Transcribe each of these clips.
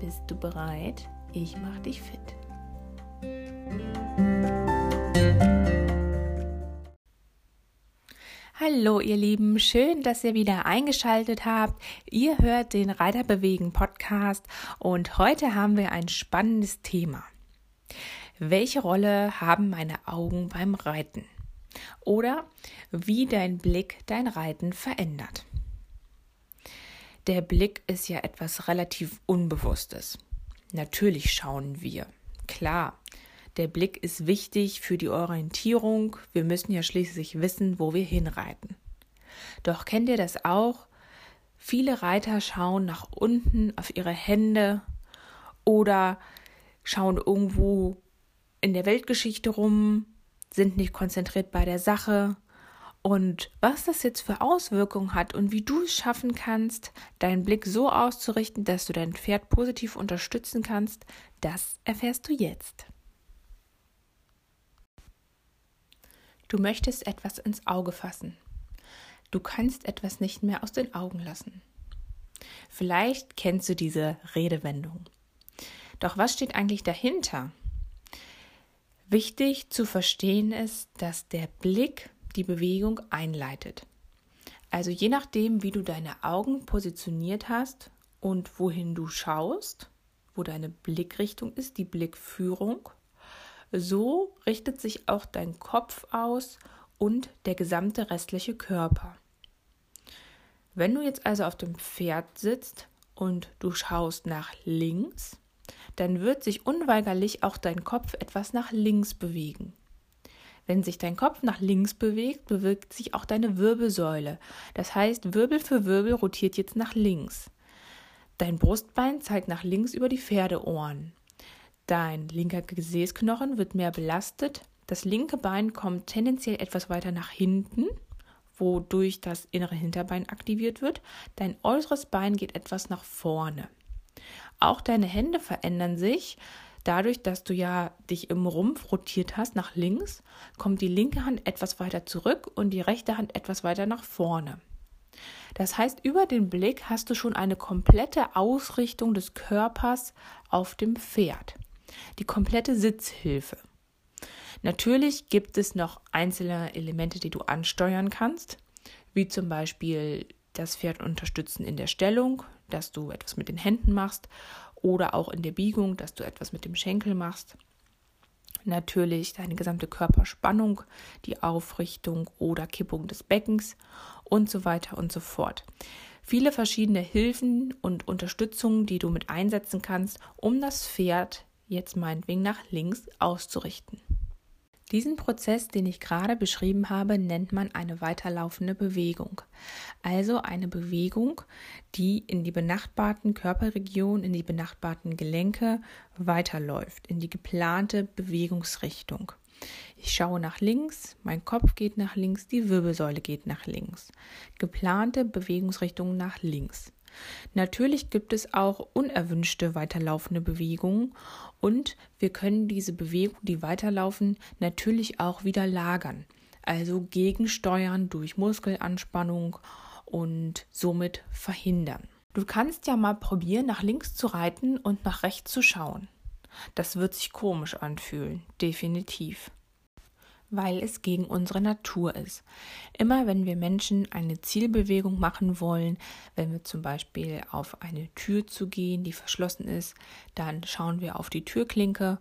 Bist du bereit? Ich mach dich fit. Hallo ihr Lieben, schön, dass ihr wieder eingeschaltet habt. Ihr hört den Reiterbewegen Podcast und heute haben wir ein spannendes Thema. Welche Rolle haben meine Augen beim Reiten? Oder wie dein Blick dein Reiten verändert? Der Blick ist ja etwas relativ Unbewusstes. Natürlich schauen wir. Klar, der Blick ist wichtig für die Orientierung. Wir müssen ja schließlich wissen, wo wir hinreiten. Doch kennt ihr das auch? Viele Reiter schauen nach unten auf ihre Hände oder schauen irgendwo in der Weltgeschichte rum, sind nicht konzentriert bei der Sache und was das jetzt für Auswirkungen hat und wie du es schaffen kannst, deinen Blick so auszurichten, dass du dein Pferd positiv unterstützen kannst, das erfährst du jetzt. Du möchtest etwas ins Auge fassen. Du kannst etwas nicht mehr aus den Augen lassen. Vielleicht kennst du diese Redewendung. Doch was steht eigentlich dahinter? Wichtig zu verstehen ist, dass der Blick die Bewegung einleitet. Also je nachdem, wie du deine Augen positioniert hast und wohin du schaust, wo deine Blickrichtung ist, die Blickführung, so richtet sich auch dein Kopf aus und der gesamte restliche Körper. Wenn du jetzt also auf dem Pferd sitzt und du schaust nach links, dann wird sich unweigerlich auch dein Kopf etwas nach links bewegen. Wenn sich dein Kopf nach links bewegt, bewegt sich auch deine Wirbelsäule. Das heißt, Wirbel für Wirbel rotiert jetzt nach links. Dein Brustbein zeigt nach links über die Pferdeohren. Dein linker Gesäßknochen wird mehr belastet. Das linke Bein kommt tendenziell etwas weiter nach hinten, wodurch das innere Hinterbein aktiviert wird. Dein äußeres Bein geht etwas nach vorne. Auch deine Hände verändern sich. Dadurch, dass du ja dich im Rumpf rotiert hast nach links, kommt die linke Hand etwas weiter zurück und die rechte Hand etwas weiter nach vorne. Das heißt, über den Blick hast du schon eine komplette Ausrichtung des Körpers auf dem Pferd. Die komplette Sitzhilfe. Natürlich gibt es noch einzelne Elemente, die du ansteuern kannst, wie zum Beispiel das Pferd unterstützen in der Stellung, dass du etwas mit den Händen machst oder auch in der Biegung, dass du etwas mit dem Schenkel machst. Natürlich deine gesamte Körperspannung, die Aufrichtung oder Kippung des Beckens und so weiter und so fort. Viele verschiedene Hilfen und Unterstützungen, die du mit einsetzen kannst, um das Pferd jetzt meinetwegen nach links auszurichten. Diesen Prozess, den ich gerade beschrieben habe, nennt man eine weiterlaufende Bewegung. Also eine Bewegung, die in die benachbarten Körperregionen, in die benachbarten Gelenke weiterläuft, in die geplante Bewegungsrichtung. Ich schaue nach links, mein Kopf geht nach links, die Wirbelsäule geht nach links. Geplante Bewegungsrichtung nach links. Natürlich gibt es auch unerwünschte weiterlaufende Bewegungen und wir können diese Bewegung, die weiterlaufen, natürlich auch wieder lagern, also gegensteuern durch Muskelanspannung und somit verhindern. Du kannst ja mal probieren, nach links zu reiten und nach rechts zu schauen. Das wird sich komisch anfühlen, definitiv weil es gegen unsere Natur ist. Immer wenn wir Menschen eine Zielbewegung machen wollen, wenn wir zum Beispiel auf eine Tür zu gehen, die verschlossen ist, dann schauen wir auf die Türklinke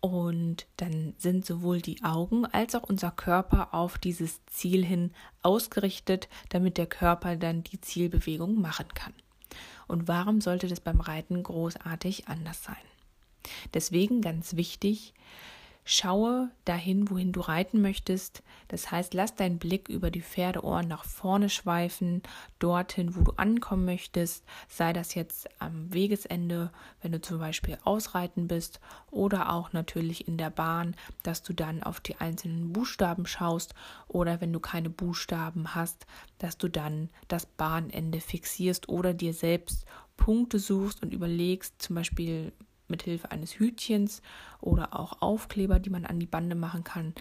und dann sind sowohl die Augen als auch unser Körper auf dieses Ziel hin ausgerichtet, damit der Körper dann die Zielbewegung machen kann. Und warum sollte das beim Reiten großartig anders sein? Deswegen ganz wichtig, Schaue dahin, wohin du reiten möchtest. Das heißt, lass deinen Blick über die Pferdeohren nach vorne schweifen, dorthin, wo du ankommen möchtest. Sei das jetzt am Wegesende, wenn du zum Beispiel ausreiten bist, oder auch natürlich in der Bahn, dass du dann auf die einzelnen Buchstaben schaust, oder wenn du keine Buchstaben hast, dass du dann das Bahnende fixierst oder dir selbst Punkte suchst und überlegst, zum Beispiel mit Hilfe eines Hütchens oder auch Aufkleber, die man an die Bande machen kann,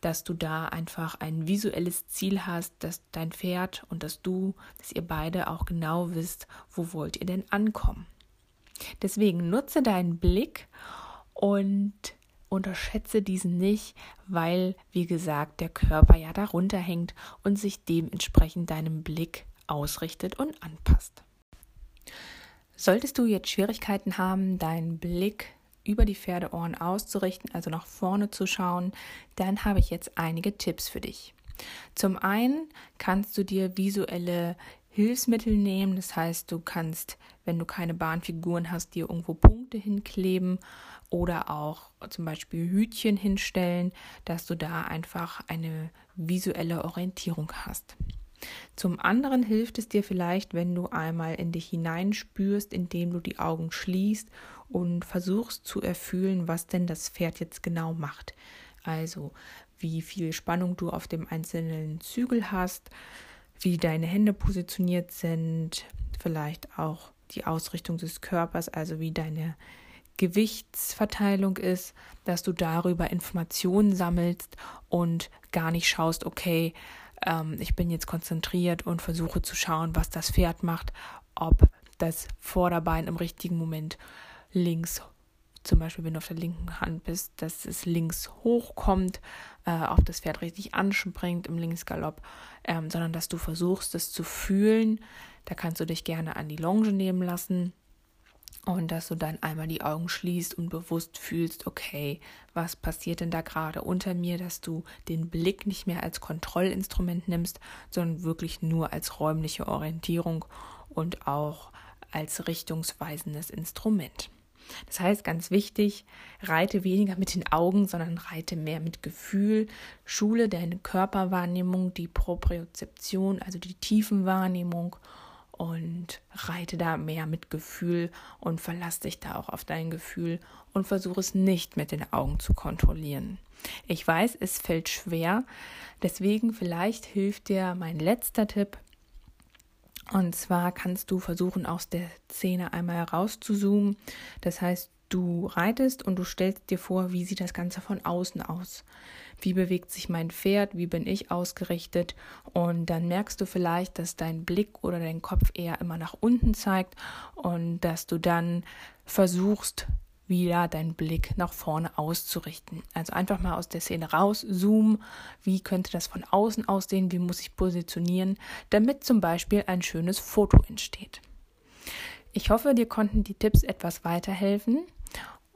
dass du da einfach ein visuelles Ziel hast, dass dein Pferd und dass du, dass ihr beide auch genau wisst, wo wollt ihr denn ankommen. Deswegen nutze deinen Blick und unterschätze diesen nicht, weil, wie gesagt, der Körper ja darunter hängt und sich dementsprechend deinem Blick ausrichtet und anpasst. Solltest du jetzt Schwierigkeiten haben, deinen Blick über die Pferdeohren auszurichten, also nach vorne zu schauen, dann habe ich jetzt einige Tipps für dich. Zum einen kannst du dir visuelle Hilfsmittel nehmen, das heißt, du kannst, wenn du keine Bahnfiguren hast, dir irgendwo Punkte hinkleben oder auch zum Beispiel Hütchen hinstellen, dass du da einfach eine visuelle Orientierung hast. Zum anderen hilft es dir vielleicht, wenn du einmal in dich hineinspürst, indem du die Augen schließt und versuchst zu erfühlen, was denn das Pferd jetzt genau macht. Also wie viel Spannung du auf dem einzelnen Zügel hast, wie deine Hände positioniert sind, vielleicht auch die Ausrichtung des Körpers, also wie deine Gewichtsverteilung ist, dass du darüber Informationen sammelst und gar nicht schaust, okay, ähm, ich bin jetzt konzentriert und versuche zu schauen, was das Pferd macht, ob das Vorderbein im richtigen Moment links, zum Beispiel wenn du auf der linken Hand bist, dass es links hochkommt, äh, ob das Pferd richtig anspringt im Linksgalopp, ähm, sondern dass du versuchst, es zu fühlen. Da kannst du dich gerne an die Longe nehmen lassen und dass du dann einmal die Augen schließt und bewusst fühlst, okay, was passiert denn da gerade unter mir, dass du den Blick nicht mehr als Kontrollinstrument nimmst, sondern wirklich nur als räumliche Orientierung und auch als richtungsweisendes Instrument. Das heißt, ganz wichtig, reite weniger mit den Augen, sondern reite mehr mit Gefühl. Schule deine Körperwahrnehmung, die Propriozeption, also die Tiefenwahrnehmung und reite da mehr mit Gefühl und verlass dich da auch auf dein Gefühl und versuche es nicht mit den Augen zu kontrollieren. Ich weiß, es fällt schwer, deswegen vielleicht hilft dir mein letzter Tipp. Und zwar kannst du versuchen, aus der Szene einmal herauszuzoomen. Das heißt, du reitest und du stellst dir vor, wie sieht das Ganze von außen aus? Wie bewegt sich mein Pferd, wie bin ich ausgerichtet? Und dann merkst du vielleicht, dass dein Blick oder dein Kopf eher immer nach unten zeigt und dass du dann versuchst, wieder deinen Blick nach vorne auszurichten. Also einfach mal aus der Szene raus, zoomen, wie könnte das von außen aussehen, wie muss ich positionieren, damit zum Beispiel ein schönes Foto entsteht. Ich hoffe, dir konnten die Tipps etwas weiterhelfen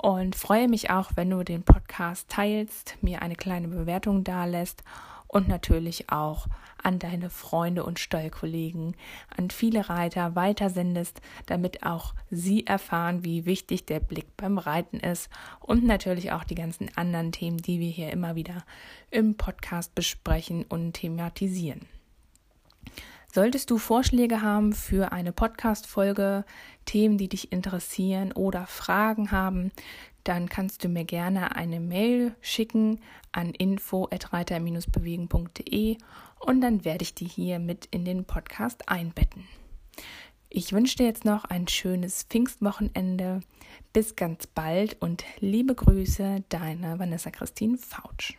und freue mich auch, wenn du den Podcast teilst, mir eine kleine Bewertung dalässt und natürlich auch an deine Freunde und Stallkollegen, an viele Reiter weitersendest, damit auch sie erfahren, wie wichtig der Blick beim Reiten ist und natürlich auch die ganzen anderen Themen, die wir hier immer wieder im Podcast besprechen und thematisieren. Solltest du Vorschläge haben für eine Podcast-Folge, Themen, die dich interessieren oder Fragen haben, dann kannst du mir gerne eine Mail schicken an info@reiter-bewegen.de und dann werde ich die hier mit in den Podcast einbetten. Ich wünsche dir jetzt noch ein schönes Pfingstwochenende. Bis ganz bald und liebe Grüße, deine Vanessa Christine Fautsch.